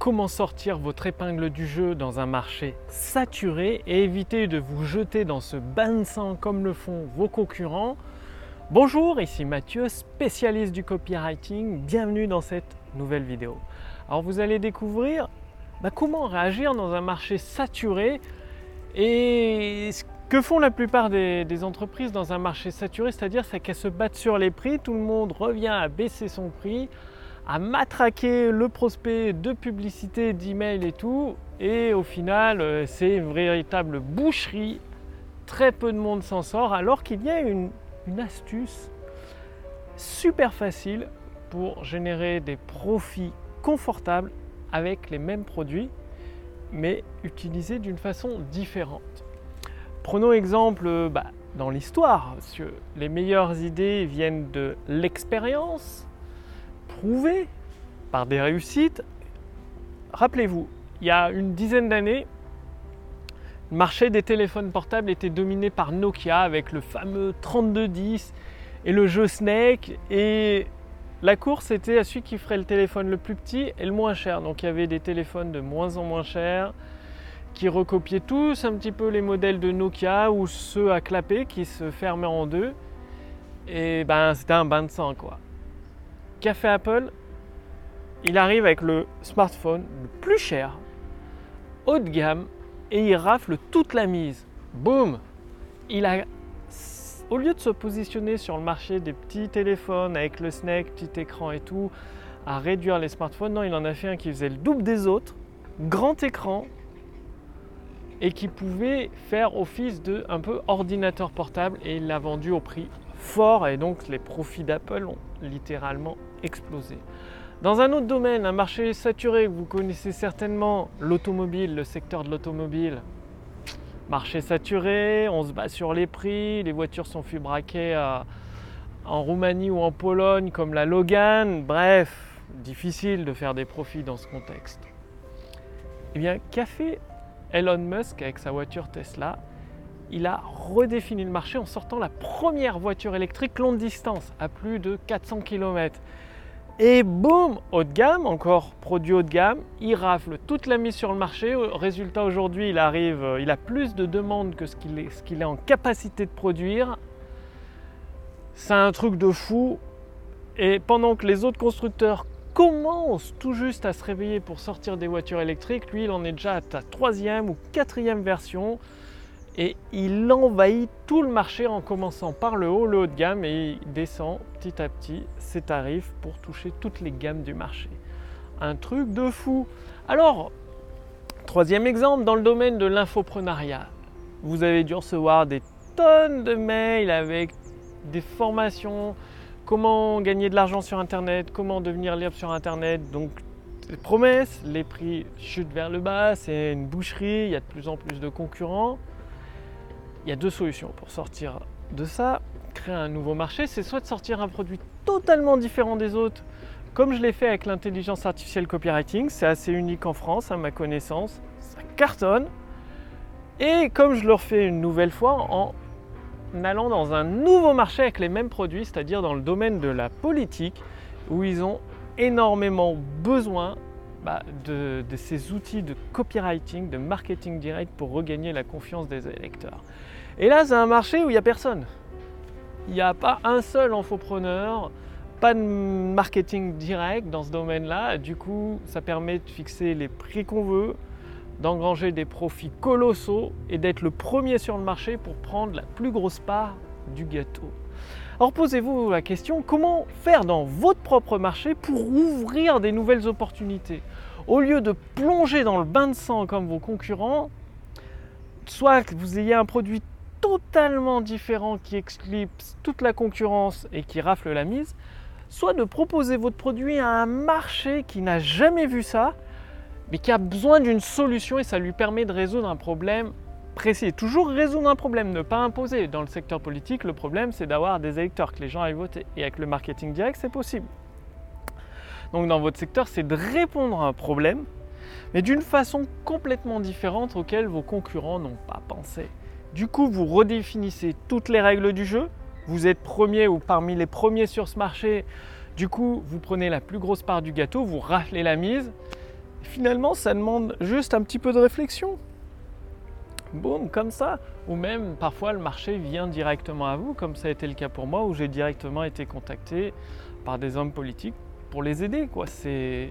comment sortir votre épingle du jeu dans un marché saturé et éviter de vous jeter dans ce bain de sang comme le font vos concurrents. Bonjour, ici Mathieu, spécialiste du copywriting. Bienvenue dans cette nouvelle vidéo. Alors vous allez découvrir bah, comment réagir dans un marché saturé et ce que font la plupart des, des entreprises dans un marché saturé, c'est-à-dire c'est qu'elles se battent sur les prix, tout le monde revient à baisser son prix à matraquer le prospect de publicité, d'email et tout. Et au final, euh, c'est une véritable boucherie. Très peu de monde s'en sort, alors qu'il y a une, astuce super facile pour générer des profits confortables avec les mêmes produits, mais utilisés d'une façon différente. Prenons exemple euh, bah, dans l'histoire, les meilleures idées viennent de l'expérience, prouvé par des réussites. Rappelez-vous, il y a une dizaine d'années, le marché des téléphones portables était dominé par Nokia avec le fameux 3210 et le jeu Snake. Et la course était à celui qui ferait le téléphone le plus petit et le moins cher. Donc il y avait des téléphones de moins en moins chers qui recopiaient tous un petit peu les modèles de Nokia ou ceux à clapper qui se fermaient en deux. Et ben c'était un bain de sang quoi. Café Apple, il arrive avec le smartphone le plus cher, haut de gamme, et il rafle toute la mise. Boum Il a, au lieu de se positionner sur le marché des petits téléphones avec le Snake, petit écran et tout, à réduire les smartphones, non, il en a fait un qui faisait le double des autres, grand écran, et qui pouvait faire office de un peu ordinateur portable, et il l'a vendu au prix fort, et donc les profits d'Apple ont littéralement explosé. Dans un autre domaine, un marché saturé, vous connaissez certainement l'automobile, le secteur de l'automobile. Marché saturé, on se bat sur les prix, les voitures sont fubraquées en Roumanie ou en Pologne comme la Logan, bref, difficile de faire des profits dans ce contexte. Eh bien, qu'a fait Elon Musk avec sa voiture Tesla? Il a redéfini le marché en sortant la première voiture électrique longue distance à plus de 400 km. Et boum, haut de gamme, encore produit haut de gamme, il rafle toute la mise sur le marché. Résultat aujourd'hui, il arrive, euh, il a plus de demandes que ce qu'il est, en capacité de produire. C'est un truc de fou. Et pendant que les autres constructeurs commencent tout juste à se réveiller pour sortir des voitures électriques, lui, il en est déjà à sa troisième ou quatrième version et il envahit tout le marché en commençant par le haut, le haut de gamme et il descend petit à petit ses tarifs pour toucher toutes les gammes du marché. Un truc de fou. Alors, troisième exemple, dans le domaine de l'infoprenariat, vous avez dû recevoir des tonnes de mails avec des formations, comment gagner de l'argent sur Internet, comment devenir libre sur Internet. Donc, les promesses, les prix chutent vers le bas, c'est une boucherie, il y a de plus en plus de concurrents. Il y a deux solutions pour sortir de ça, créer un nouveau marché. C'est soit de sortir un produit totalement différent des autres, comme je l'ai fait avec l'intelligence artificielle copywriting. C'est assez unique en France, à ma connaissance. Ça cartonne. Et comme je le refais une nouvelle fois en allant dans un nouveau marché avec les mêmes produits, c'est-à-dire dans le domaine de la politique, où ils ont énormément besoin bah, de, ces outils de copywriting, de marketing direct pour regagner la confiance des électeurs. Et là, c'est un marché où il n'y a personne. Il n'y a pas un seul infopreneur, pas de marketing direct dans ce domaine-là. Du coup, ça permet de fixer les prix qu'on veut, d'engranger des profits colossaux et d'être le premier sur le marché pour prendre la plus grosse part du gâteau. Alors posez-vous la question, comment faire dans votre propre marché pour ouvrir des nouvelles opportunités? Au lieu de plonger dans le bain de sang comme vos concurrents, soit que vous ayez un produit totalement différent qui éclipse toute la concurrence et qui rafle la mise, soit de proposer votre produit à un marché qui n'a jamais vu ça, mais qui a besoin d'une solution et ça lui permet de résoudre un problème précis. Toujours résoudre un problème, ne pas imposer. Dans le secteur politique, le problème c'est d'avoir des électeurs, que les gens aillent voter. Et avec le marketing direct, c'est possible. Donc dans votre secteur, c'est de répondre à un problème, mais d'une façon complètement différente auquel vos concurrents n'ont pas pensé. Du coup, vous redéfinissez toutes les règles du jeu. Vous êtes premier ou parmi les premiers sur ce marché. Du coup, vous prenez la plus grosse part du gâteau, vous raflez la mise. finalement, ça demande juste un petit peu de réflexion. Boum, comme ça. Ou même, parfois, le marché vient directement à vous, comme ça a été le cas pour moi, où j'ai directement été contacté par des hommes politiques pour les aider. C'est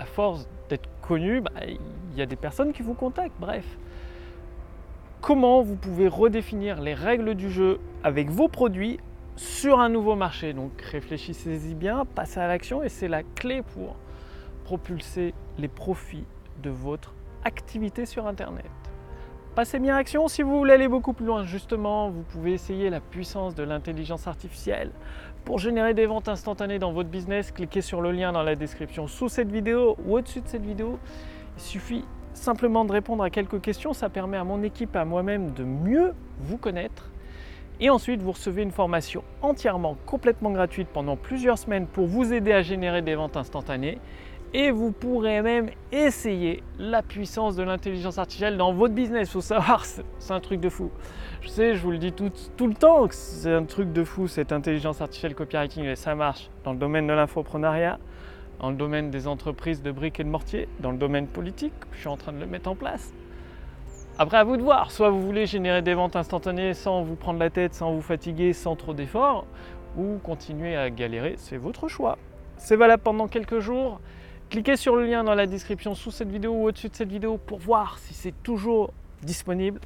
à force d'être connu, bah, il y a des personnes qui vous contactent. Bref, comment vous pouvez redéfinir les règles du jeu avec vos produits sur un nouveau marché? Donc réfléchissez-y bien, passez à l'action et c'est la clé pour propulser les profits de votre activité sur Internet. Passez bien à l'action si vous voulez aller beaucoup plus loin. Justement, vous pouvez essayer la puissance de l'intelligence artificielle pour générer des ventes instantanées dans votre business. Cliquez sur le lien dans la description sous cette vidéo ou au-dessus de cette vidéo. Il suffit simplement de répondre à quelques questions. Ça permet à mon équipe, à moi-même de mieux vous connaître. Et ensuite, vous recevez une formation entièrement, complètement gratuite pendant plusieurs semaines pour vous aider à générer des ventes instantanées et vous pourrez même essayer la puissance de l'intelligence artificielle dans votre business. Faut savoir, c'est un truc de fou. Je sais, je vous le dis tout, tout le temps que c'est un truc de fou cette intelligence artificielle copywriting et ça marche dans le domaine de l'infoprenariat, dans le domaine des entreprises de briques et de mortier, dans le domaine politique. Je suis en train de le mettre en place. Après, à vous de voir. Soit vous voulez générer des ventes instantanées sans vous prendre la tête, sans vous fatiguer, sans trop d'efforts, ou continuer à galérer, c'est votre choix. C'est valable pendant quelques jours. Cliquez sur le lien dans la description sous cette vidéo ou au-dessus de cette vidéo pour voir si c'est toujours disponible.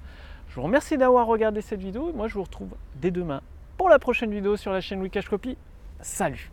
Je vous remercie d'avoir regardé cette vidéo et moi je vous retrouve dès demain pour la prochaine vidéo sur la chaîne Wikash Copy. Salut